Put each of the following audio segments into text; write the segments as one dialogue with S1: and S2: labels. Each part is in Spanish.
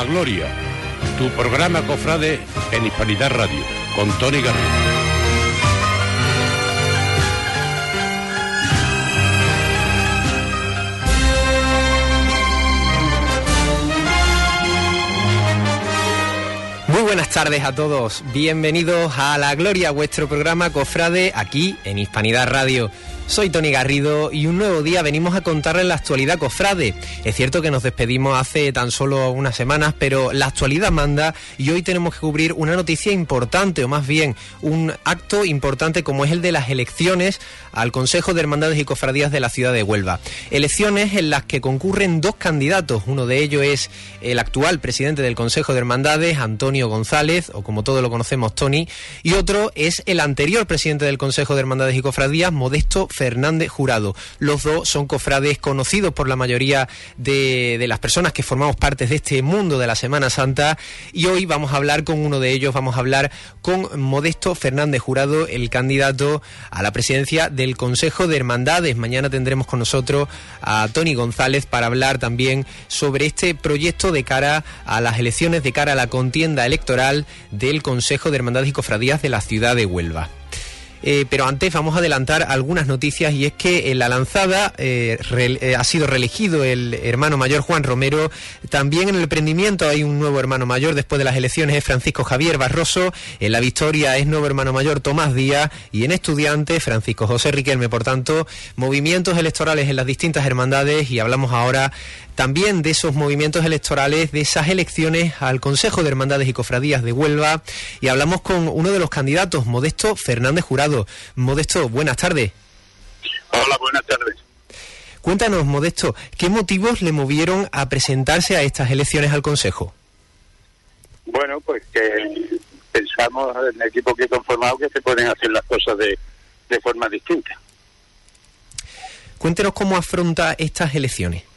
S1: la Gloria, tu programa cofrade en Hispanidad Radio, con Tony Garrido.
S2: Muy buenas tardes a todos, bienvenidos a La Gloria, vuestro programa Cofrade aquí en Hispanidad Radio. Soy Tony Garrido y un nuevo día venimos a contarles la actualidad cofrade. Es cierto que nos despedimos hace tan solo unas semanas, pero la actualidad manda y hoy tenemos que cubrir una noticia importante, o más bien un acto importante como es el de las elecciones al Consejo de Hermandades y Cofradías de la ciudad de Huelva. Elecciones en las que concurren dos candidatos, uno de ellos es el actual presidente del Consejo de Hermandades, Antonio González, o como todos lo conocemos, Tony, y otro es el anterior presidente del Consejo de Hermandades y Cofradías, Modesto Fernández Jurado. Los dos son cofrades conocidos por la mayoría de, las personas que formamos parte de este mundo de la Semana Santa y hoy vamos a hablar con uno de ellos, vamos a hablar con Modesto Fernández Jurado, el candidato a la presidencia del Consejo de Hermandades. Mañana tendremos con nosotros a Tony González para hablar también sobre este proyecto de cara a las elecciones, de cara a la contienda electoral del Consejo de Hermandades y Cofradías de la ciudad de Huelva. Eh, pero antes vamos a adelantar algunas noticias y es que en la lanzada eh, eh, ha sido reelegido el hermano mayor Juan Romero. También en el prendimiento hay un nuevo hermano mayor después de las elecciones es Francisco Javier Barroso. En la victoria es nuevo hermano mayor Tomás Díaz y en estudiante Francisco José Riquelme. Por tanto, movimientos electorales en las distintas hermandades y hablamos ahora también de esos movimientos electorales, de esas elecciones al Consejo de Hermandades y Cofradías de Huelva y hablamos con uno de los candidatos, Modesto Fernández Jurado. Modesto, buenas tardes.
S3: Hola, buenas tardes.
S2: Cuéntanos, Modesto, ¿qué motivos le movieron a presentarse a estas elecciones al Consejo?
S3: Bueno, pues que pensamos en el equipo que he conformado que se pueden hacer las cosas de, de forma distinta.
S2: Cuéntenos cómo afronta estas elecciones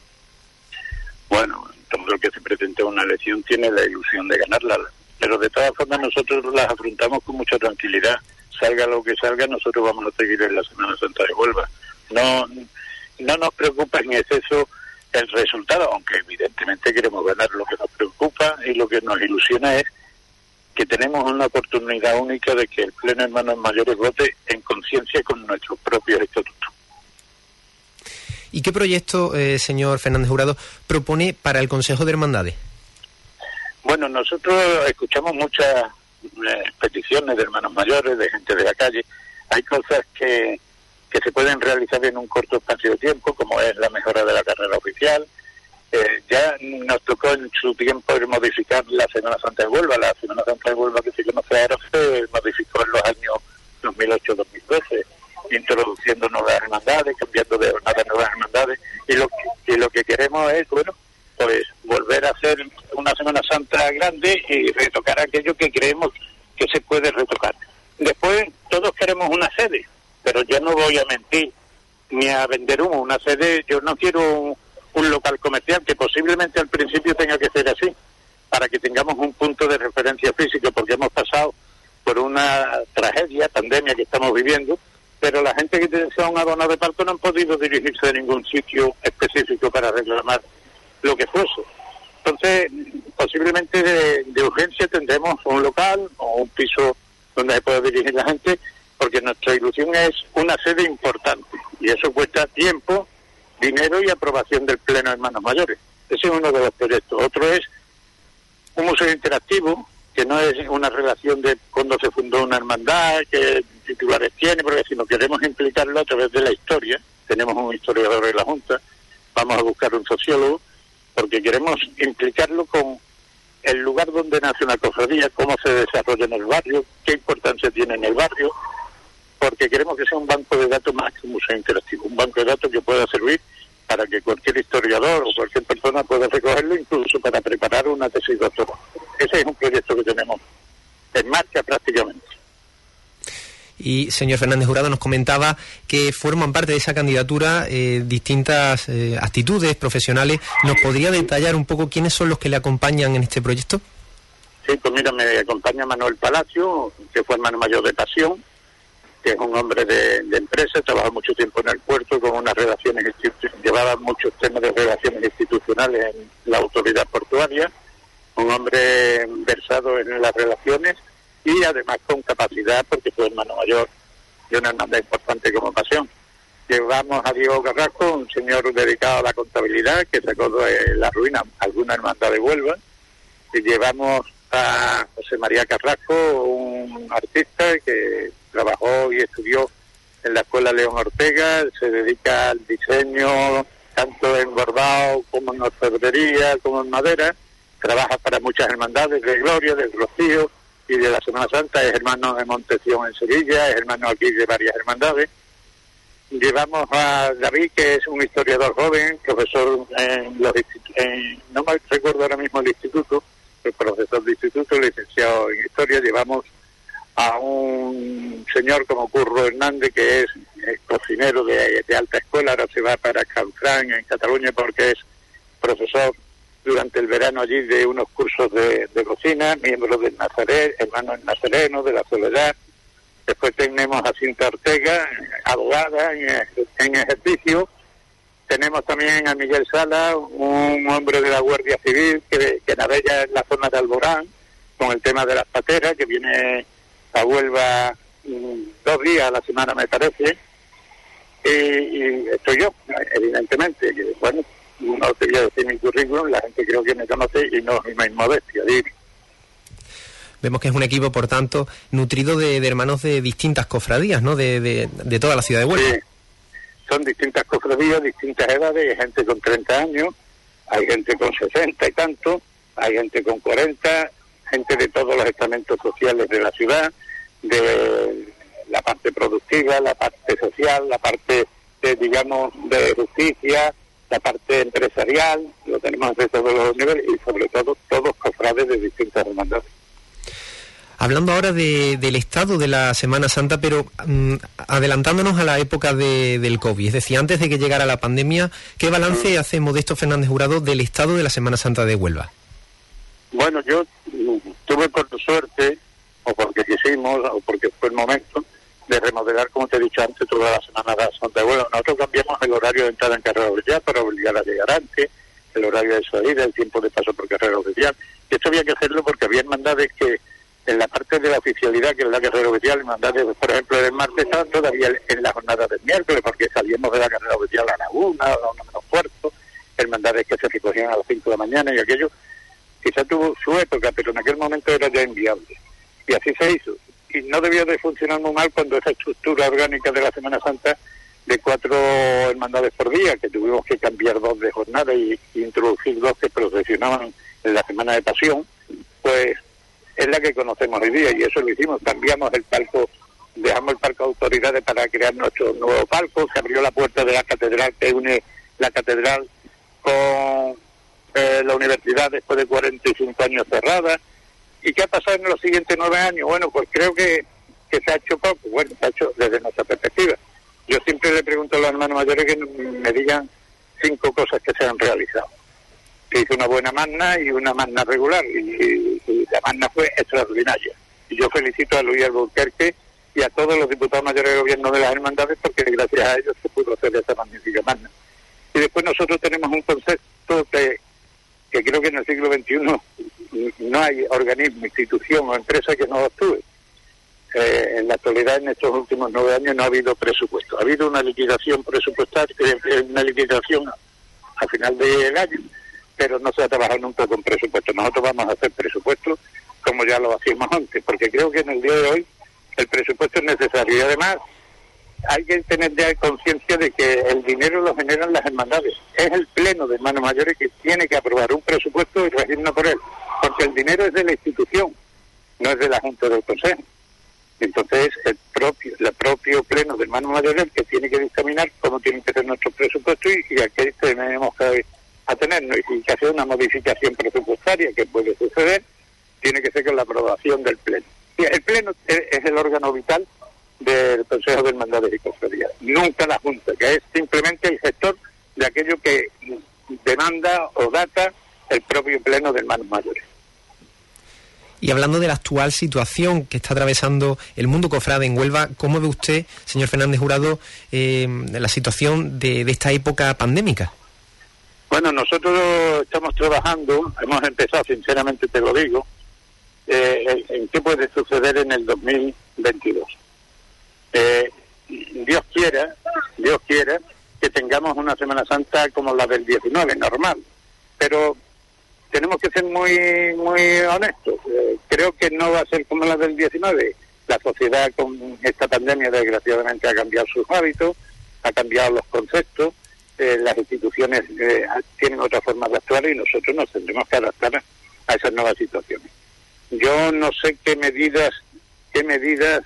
S3: bueno, todo el que se presenta a una elección tiene la ilusión de ganarla, pero de todas formas nosotros las afrontamos con mucha tranquilidad. Salga lo que salga, nosotros vamos a seguir en la Semana Santa de Huelva. No, no nos preocupa en exceso el resultado, aunque evidentemente queremos ganar. Lo que nos preocupa y lo que nos ilusiona es que tenemos una oportunidad única de que el Pleno Hermanos Mayores vote en conciencia con nuestros propios estatutos.
S2: ¿Y qué proyecto, eh, señor Fernández Jurado, propone para el Consejo de Hermandades?
S3: Bueno, nosotros escuchamos muchas eh, peticiones de hermanos mayores, de gente de la calle. Hay cosas que, que se pueden realizar en un corto espacio de tiempo, como es la mejora de la carrera oficial. Eh, ya nos tocó en su tiempo modificar la Semana Santa de Huelva. La Semana Santa de Huelva que se conoce ahora se modificó en los años 2008-2012 introduciendo nuevas hermandades, cambiando de jornada nuevas hermandades, y lo, que, lo que queremos es, bueno, pues volver a hacer una Semana Santa grande y retocar aquello que creemos que se puede retocar. Después, todos queremos una sede, pero yo no voy a mentir ni a vender humo. Una sede, yo no quiero un, un local comercial, que posiblemente al principio tenga que ser así, para que tengamos un punto de referencia físico, porque hemos pasado por una tragedia, pandemia que estamos viviendo, pero la gente que desea un abono de parto no han podido dirigirse a ningún sitio específico para reclamar lo que fuese. Entonces, posiblemente de, de, urgencia tendremos un local o un piso donde se pueda dirigir la gente, porque nuestra ilusión es una sede importante y eso cuesta tiempo, dinero y aprobación del Pleno de Hermanos Mayores. Ese es uno de los proyectos. Otro es un museo interactivo, que no es una relación de cuando se fundó una hermandad, que titulares tiene, porque si no queremos implicarlo a través de la historia, tenemos un historiador en la Junta, vamos a buscar un sociólogo, porque queremos implicarlo con el lugar donde nace una cofradía, cómo se desarrolla en el barrio, qué importancia tiene en el barrio, porque queremos que sea un banco de datos más que un museo interactivo, un banco de datos que pueda servir para que cualquier historiador o cualquier persona pueda recogerlo, incluso para preparar una tesis doctoral. Ese es un proyecto que tenemos en marcha prácticamente.
S2: Y señor Fernández Jurado nos comentaba que forman parte de esa candidatura eh, distintas eh, actitudes profesionales. ¿Nos podría detallar un poco quiénes son los que le acompañan en este proyecto?
S3: Sí, pues mira, me acompaña Manuel Palacio, que fue hermano mayor de Pasión, que es un hombre de, empresa, trabajó mucho tiempo en el puerto con unas relaciones, llevaba muchos temas de relaciones institucionales en la autoridad portuaria, un y además con capacidad porque fue hermano mayor de una hermandad importante como Pasión. Llevamos a Diego Carrasco, un señor dedicado a la contabilidad que sacó de la ruina alguna hermandad de Huelva. Y llevamos a José María Carrasco, un artista que trabajó y estudió en la Escuela León Ortega, se dedica al diseño tanto en bordado como en orfebrería, como en madera, trabaja para muchas hermandades de Gloria, del Rocío, de la Semana Santa, es hermano de Monteción en Sevilla, es hermano aquí de varias hermandades. Llevamos a David, que es un historiador joven, profesor en los en, no me recuerdo ahora mismo el instituto, el profesor de instituto, licenciado en historia, llevamos a un señor como Curro Hernández, que es, cocinero de, alta escuela, ahora se va para Canfrán, en Cataluña, porque es profesor durante el verano allí de unos cursos de, cocina, miembro del Nazaret, hermano en Nazareno, de la Soledad. Después tenemos a Cinta Ortega, abogada en, ejercicio. Tenemos también a Miguel Sala, un hombre de la Guardia Civil que, que navega en la zona de Alborán con el tema de las pateras, que viene a Huelva mm, dos días a la semana, me parece. Y, estoy yo, evidentemente. bueno, no te voy a decir mi currículum, la gente creo que me conoce y no es modestia.
S2: Vemos que es un equipo, por tanto, nutrido de, hermanos de distintas cofradías, ¿no? De, de, toda la ciudad de Huelva. Sí.
S3: Son distintas cofradías, distintas edades, hay gente con 30 años, hay gente con 60 y tanto, hay gente con 40, gente de todos los estamentos sociales de la ciudad, de la parte productiva, la parte social, la parte, de, digamos, de justicia, la parte empresarial, lo tenemos de todos los niveles y sobre todo todos cofrades de distintas hermandades.
S2: Hablando ahora del estado de la Semana Santa, pero mm, adelantándonos a la época del COVID, es decir, antes de que llegara la pandemia, ¿qué balance mm. hace Modesto Fernández Jurado del estado de la Semana Santa de Huelva?
S3: Bueno, yo tuve por suerte, o porque quisimos, o porque fue el momento, de remodelar, como te he dicho antes, toda la Semana de Santa Bueno, nosotros cambiamos el horario de entrada en Carrera Oficial para obligar a llegar antes, el horario de salida, el tiempo de paso por Carrera Oficial. Y esto había que hacerlo porque había hermandades que en la parte de la oficialidad, que es la carrera oficial, hermandades, por ejemplo, el martes estaban todavía en la jornada del miércoles, porque salíamos de la carrera oficial a la una, a la una menos cuarto, hermandades que se recogían a las cinco de la mañana y aquello quizá tuvo su época, pero en aquel momento era ya inviable. Y así se hizo. Y no debió de funcionar muy mal cuando esa estructura orgánica de la Semana Santa de cuatro hermandades por día, que tuvimos que cambiar dos de jornada y, introducir dos que procesionaban en la Semana de Pasión, pues es la que conocemos hoy día y eso lo hicimos. Cambiamos el palco, dejamos el palco de autoridades para crear nuestro nuevo palco, se abrió la puerta de la catedral que une la catedral con eh, la universidad después de 45 años cerrada. ¿Y qué ha pasado en los siguientes nueve años? Bueno, pues creo que, se ha hecho poco. Bueno, se ha hecho desde nuestra perspectiva. Yo siempre le pregunto a los hermanos mayores que me digan cinco cosas que se han realizado. Se hizo una buena magna y una magna regular, y, la magna fue extraordinaria. Y yo felicito a Luis Albuquerque y a todos los diputados mayores de gobierno de las hermandades porque gracias a ellos se pudo hacer esa magnífica magna. Y después nosotros tenemos un concepto que que creo que en el siglo XXI no hay organismo, institución o empresa que no actúe. Eh, en la actualidad, en estos últimos nueve años, no ha habido presupuesto. Ha habido una liquidación presupuestaria, eh, una liquidación a final del año, pero no se ha trabajado nunca con presupuesto. Nosotros vamos a hacer presupuesto como ya lo hacíamos antes, porque creo que en el día de hoy el presupuesto es necesario. Y además, hay que tener ya conciencia de que el dinero lo generan las hermandades. Es el pleno de hermanos mayores que tiene que aprobar un presupuesto y regirnos por él, porque el dinero es de la institución, no es de la Junta del Consejo. Entonces, el propio, el propio pleno de hermanos mayores que tiene que dictaminar cómo tienen que ser nuestros presupuestos y, y a qué tenemos que atenernos. Y si hacer una modificación presupuestaria que puede suceder, tiene que ser con la aprobación del pleno. el pleno es el órgano vital del Consejo de Hermandades y Cofradías, nunca la Junta, que es simplemente el gestor de aquello que demanda o data el propio Pleno de Hermanos Mayores.
S2: Y hablando de la actual situación que está atravesando el mundo cofrade en Huelva, ¿cómo ve usted, señor Fernández Jurado, eh, la situación de, esta época pandémica?
S3: Bueno, nosotros estamos trabajando, hemos empezado, sinceramente te lo digo, eh, en qué puede suceder en el 2022. Eh, Dios quiera, Dios quiera que tengamos una Semana Santa como la del 19, normal. Pero tenemos que ser muy muy honestos. Eh, creo que no va a ser como la del 19. La sociedad con esta pandemia desgraciadamente ha cambiado sus hábitos, ha cambiado los conceptos, eh, las instituciones eh, tienen otra forma de actuar y nosotros nos tendremos que adaptar a esas nuevas situaciones. Yo no sé qué medidas qué medidas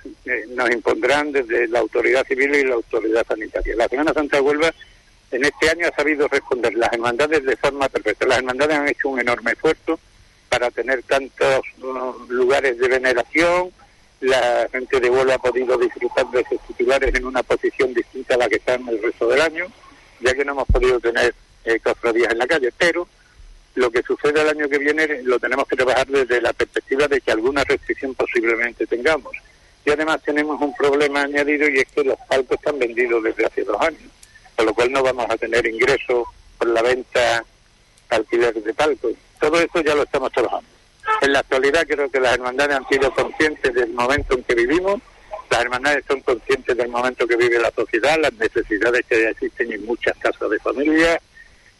S3: nos impondrán desde la autoridad civil y la autoridad sanitaria. La Semana Santa de Huelva en este año ha sabido responder las hermandades de forma perfecta. Las hermandades han hecho un enorme esfuerzo para tener tantos uh, lugares de veneración. La gente de Huelva ha podido disfrutar de sus titulares en una posición distinta a la que está en el resto del año, ya que no hemos podido tener eh, cofradías en la calle. Pero lo que sucede el año que viene lo tenemos que trabajar desde la perspectiva de que alguna restricción posiblemente tengamos. Y además tenemos un problema añadido y es que los palcos están vendidos desde hace dos años con lo cual no vamos a tener ingresos por la venta alquileres de palcos. Todo eso ya lo estamos trabajando. En la actualidad creo que las hermandades han sido conscientes del momento en que vivimos, las hermandades son conscientes del momento que vive la sociedad, las necesidades que existen en muchas casas de familia,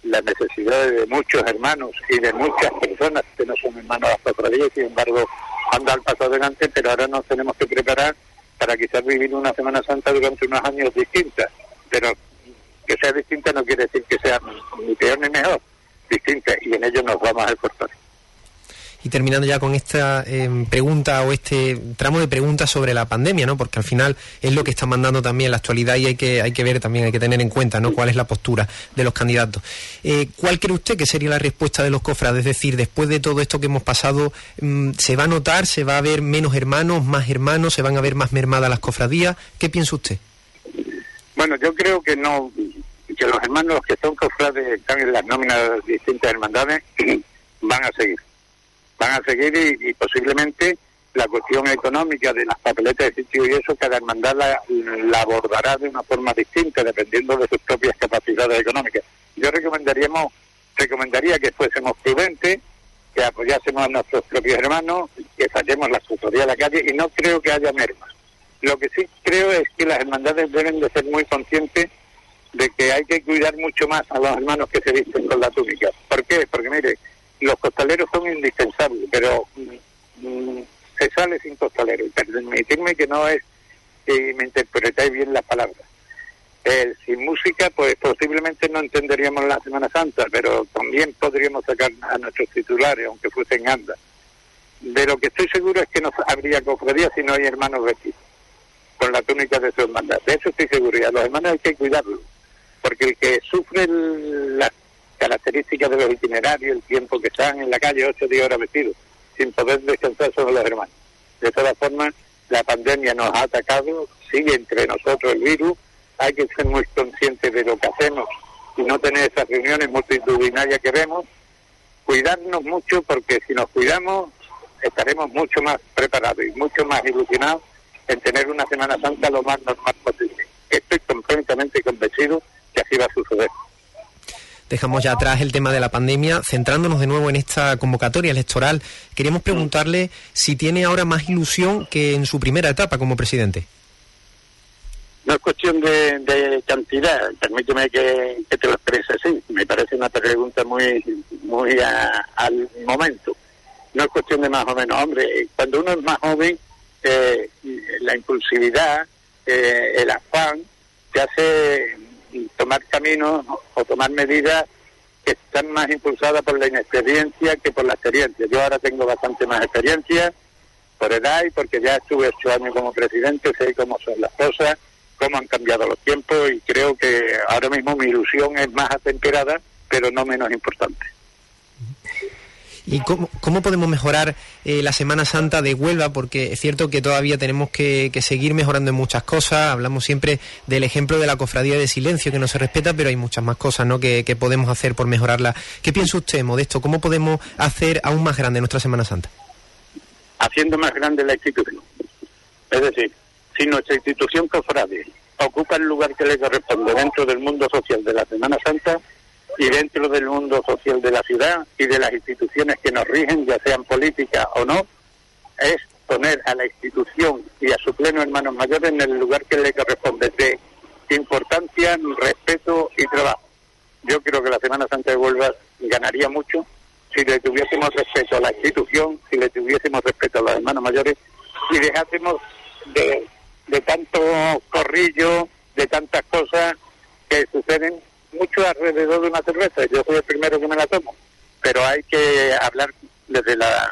S3: las necesidades de muchos hermanos y de muchas personas que no son hermanos de las y sin embargo han dado el paso adelante, pero ahora nos tenemos que preparar para quizás vivir una Semana Santa durante unos años distintas, pero que sea distinta no quiere decir que sea ni peor ni mejor, distinta, y en ello nos vamos a esforzar.
S2: Y terminando ya con esta em, pregunta o este tramo de preguntas sobre la pandemia, ¿no? Porque al final es lo que está mandando también la actualidad y hay que, hay que ver también, hay que tener en cuenta, ¿no? Cuál es la postura de los candidatos. Eh, ¿Cuál cree usted que sería la respuesta de los cofrades? Es decir, después de todo esto que hemos pasado, em, ¿se va a notar, se va a ver menos hermanos, más hermanos, se van a ver más mermadas las cofradías? ¿Qué piensa usted?
S3: Bueno, yo creo que no, que los hermanos que son cofrades están en las nóminas de distintas hermandades van a seguir. Van a seguir y, posiblemente la cuestión económica de las papeletas de sitio y eso, cada hermandad la, abordará de una forma distinta dependiendo de sus propias capacidades económicas. Yo recomendaríamos, recomendaría que fuésemos prudentes, que apoyásemos a nuestros propios hermanos, que saquemos la asesoría a la calle y no creo que haya mermas. Lo que sí creo es que las hermandades deben de ser muy conscientes de que hay que cuidar mucho más a los hermanos que se visten con la túnica. ¿Por qué? Porque mire, los costaleros son indispensables, pero mm, se sale sin costalero. Y permitirme que no es que me interpretáis bien las palabras. Eh, sin música, pues posiblemente no entenderíamos la Semana Santa, pero también podríamos sacar a nuestros titulares, aunque fuesen andas. De lo que estoy seguro es que no habría cofradía si no hay hermanos vestidos la túnica de su hermandad. De eso estoy seguro. Y a los hermanos hay que cuidarlos, porque el que sufre las características de los itinerarios, el tiempo que están en la calle, ocho días horas vestidos, sin poder descansar son los hermanos. De todas formas, la pandemia nos ha atacado, sigue entre nosotros el virus, hay que ser muy conscientes de lo que hacemos y no tener esas reuniones multitudinarias que vemos, cuidarnos mucho porque si nos cuidamos estaremos mucho más preparados y mucho más ilusionados en tener una Semana Santa lo más normal posible. Estoy completamente convencido que así va a suceder.
S2: Dejamos ya atrás el tema de la pandemia, centrándonos de nuevo en esta convocatoria electoral. Queríamos preguntarle si tiene ahora más ilusión que en su primera etapa como presidente.
S3: No es cuestión de, cantidad, permíteme que, te lo exprese así. Me parece una pregunta muy, muy al momento. No es cuestión de más o menos. Hombre, cuando uno es más joven, eh, la impulsividad, eh, el afán, te hace tomar caminos o tomar medidas que están más impulsadas por la inexperiencia que por la experiencia. Yo ahora tengo bastante más experiencia por edad y porque ya estuve ocho años como presidente, sé cómo son las cosas, cómo han cambiado los tiempos y creo que ahora mismo mi ilusión es más atemperada, pero no menos importante.
S2: ¿Y cómo, podemos mejorar eh, la Semana Santa de Huelva? Porque es cierto que todavía tenemos que, seguir mejorando en muchas cosas. Hablamos siempre del ejemplo de la cofradía de silencio, que no se respeta, pero hay muchas más cosas ¿no? que, podemos hacer por mejorarla. ¿Qué piensa usted, Modesto? ¿Cómo podemos hacer aún más grande nuestra Semana Santa?
S3: Haciendo más grande la institución. Es decir, si nuestra institución cofrade ocupa el lugar que le corresponde dentro del mundo social de la Semana Santa, y dentro del mundo social de la ciudad y de las instituciones que nos rigen, ya sean políticas o no, es poner a la institución y a su pleno hermanos mayores en el lugar que le corresponde de importancia, respeto y trabajo. Yo creo que la Semana Santa de Huelva ganaría mucho si le tuviésemos respeto a la institución, si le tuviésemos respeto a los hermanos mayores y dejásemos de, de tanto corrillo, de tantas cosas que suceden mucho alrededor de una cerveza. Yo soy el primero que me la tomo, pero hay que hablar desde la,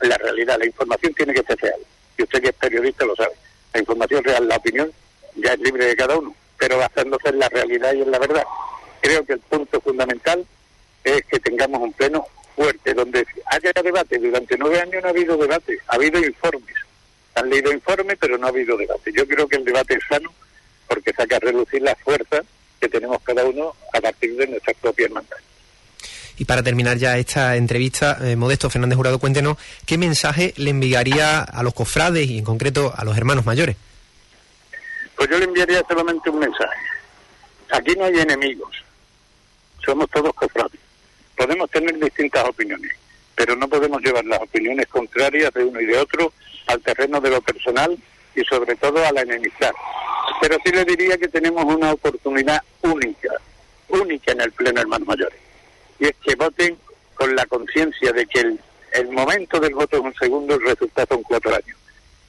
S3: la realidad. La información tiene que ser real. Y usted que es periodista lo sabe. La información real, la opinión, ya es libre de cada uno, pero basándose en la realidad y en la verdad. Creo que el punto fundamental es que tengamos un pleno fuerte, donde haya debate. Durante nueve años no ha habido debate, ha habido informes. Han leído informes, pero no ha habido debate. Yo creo que el debate es sano porque saca a relucir las fuerzas tenemos cada uno a partir de nuestras propias mandatas.
S2: Y para terminar ya esta entrevista, eh, Modesto Fernández Jurado, cuéntenos qué mensaje le enviaría a los cofrades y en concreto a los hermanos mayores.
S3: Pues yo le enviaría solamente un mensaje. Aquí no hay enemigos, somos todos cofrades. Podemos tener distintas opiniones, pero no podemos llevar las opiniones contrarias de uno y de otro al terreno de lo personal y sobre todo a la enemistad. Pero sí le diría que tenemos una oportunidad única, única en el Pleno Hermanos Mayores, y es que voten con la conciencia de que el, el momento del voto es un segundo, el resultado son cuatro años.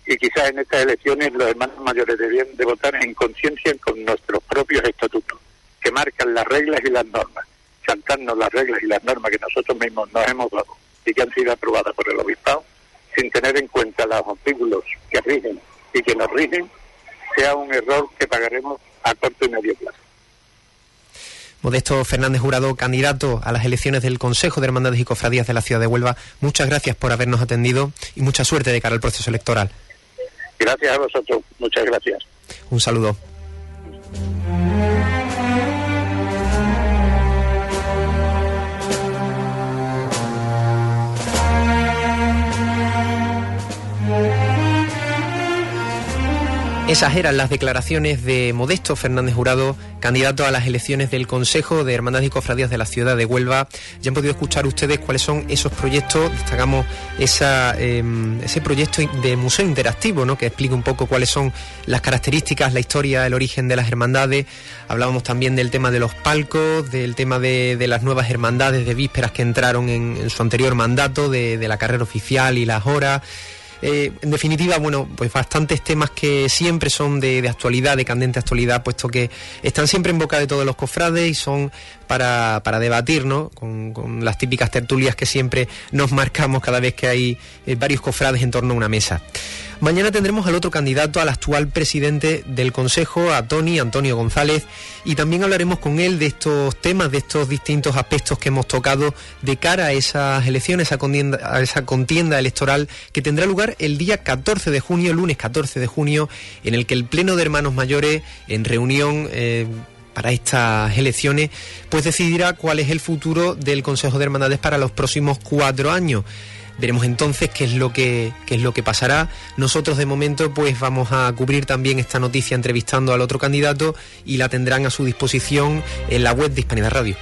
S3: Y quizás en estas elecciones los hermanos mayores deberían de votar en conciencia con nuestros propios estatutos, que marcan las reglas y las normas, chantarnos las reglas y las normas que nosotros mismos nos hemos dado y que han sido aprobadas por el obispado, sin tener en cuenta los artículos que rigen y que nos rigen, sea un error que pagaremos a corto y medio plazo.
S2: Modesto Fernández Jurado, candidato a las elecciones del Consejo de Hermandades y Cofradías de la ciudad de Huelva, muchas gracias por habernos atendido y mucha suerte de cara al proceso electoral.
S3: Gracias a vosotros, muchas gracias.
S2: Un saludo. Esas eran las declaraciones de Modesto Fernández Jurado, candidato a las elecciones del Consejo de Hermandades y Cofradías de la ciudad de Huelva. Ya han podido escuchar ustedes cuáles son esos proyectos. Destacamos eh, ese proyecto de museo interactivo, ¿no? que explica un poco cuáles son las características, la historia, el origen de las hermandades. Hablábamos también del tema de los palcos, del tema de, de las nuevas hermandades de vísperas que entraron en, en su anterior mandato, de, de la carrera oficial y las horas. Eh, en definitiva, bueno, pues bastantes temas que siempre son de, actualidad, de candente actualidad, puesto que están siempre en boca de todos los cofrades y son para, para debatir, ¿no? Con, con, las típicas tertulias que siempre nos marcamos cada vez que hay eh, varios cofrades en torno a una mesa. Mañana tendremos al otro candidato, al actual presidente del Consejo, a Tony Antonio González, y también hablaremos con él de estos temas, de estos distintos aspectos que hemos tocado de cara a esas elecciones, a, esa contienda electoral que tendrá lugar el día 14 de junio, lunes 14 de junio, en el que el Pleno de Hermanos Mayores, en reunión... Eh, para estas elecciones, pues decidirá cuál es el futuro del Consejo de Hermandades para los próximos cuatro años. Veremos entonces qué es lo que qué es lo que pasará. Nosotros de momento pues vamos a cubrir también esta noticia entrevistando al otro candidato y la tendrán a su disposición en la web de Hispanidad Radio.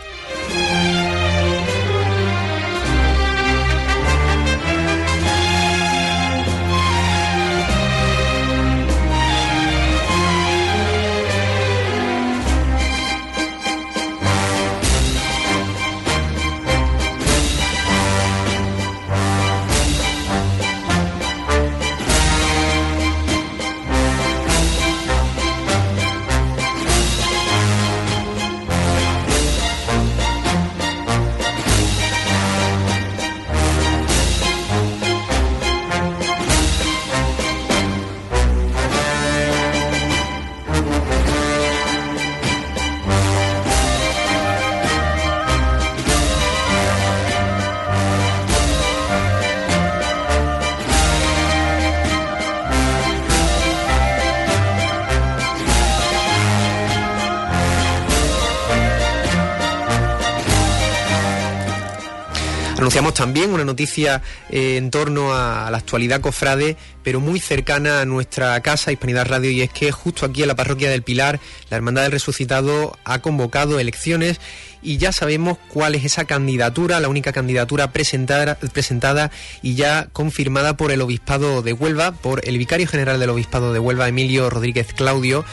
S2: También una noticia eh, en torno a, la actualidad cofrade, pero muy cercana a nuestra casa, Hispanidad Radio, y es que justo aquí en la parroquia del Pilar, la Hermandad del Resucitado ha convocado elecciones y ya sabemos cuál es esa candidatura, la única candidatura presentada, presentada y ya confirmada por el Obispado de Huelva, por el Vicario General del Obispado de Huelva, Emilio Rodríguez Claudio.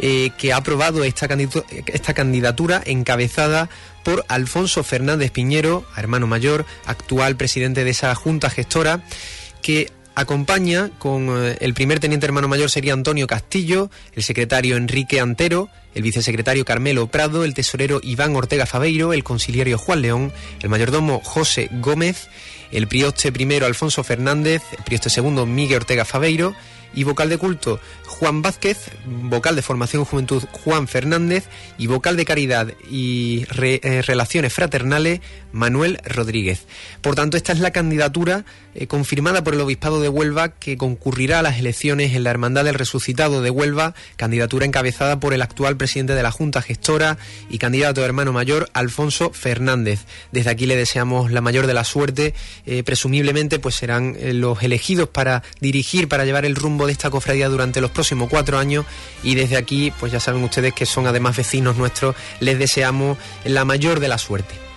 S2: Eh, que ha aprobado esta candidatura encabezada por Alfonso Fernández Piñero, hermano mayor, actual presidente de esa junta gestora, que acompaña con eh, el primer teniente hermano mayor sería Antonio Castillo, el secretario Enrique Antero, el vicesecretario Carmelo Prado, el tesorero Iván Ortega Fabeiro, el conciliario Juan León, el mayordomo José Gómez, el prioste primero Alfonso Fernández, el prioste segundo Miguel Ortega Fabeiro y vocal de culto Juan Vázquez, vocal de formación juventud Juan Fernández y vocal de caridad y eh, relaciones fraternales Manuel Rodríguez. Por tanto, esta es la candidatura eh, confirmada por el Obispado de Huelva que concurrirá a las elecciones en la Hermandad del Resucitado de Huelva, candidatura encabezada por el actual presidente de la Junta Gestora y candidato hermano mayor Alfonso Fernández. Desde aquí le deseamos la mayor de la suerte, eh, presumiblemente pues serán los elegidos para dirigir, para llevar el de esta cofradía durante los próximos cuatro años y desde aquí pues ya saben ustedes que son además vecinos nuestros, les deseamos la mayor de la suerte.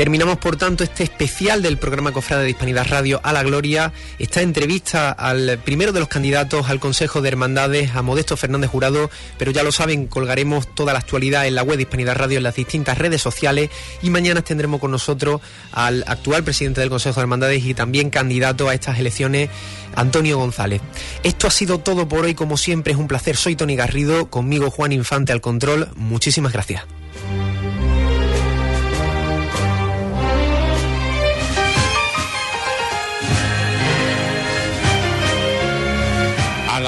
S2: Terminamos, por tanto, este especial del programa Cofrade de Hispanidad Radio a la Gloria, esta entrevista al primero de los candidatos al Consejo de Hermandades, a Modesto Fernández Jurado, pero ya lo saben, colgaremos toda la actualidad en la web de Hispanidad Radio en las distintas redes sociales y mañana tendremos con nosotros al actual presidente del Consejo de Hermandades y también candidato a estas elecciones, Antonio González. Esto ha sido todo por hoy, como siempre es un placer, soy Tony Garrido, conmigo Juan Infante al control, muchísimas gracias.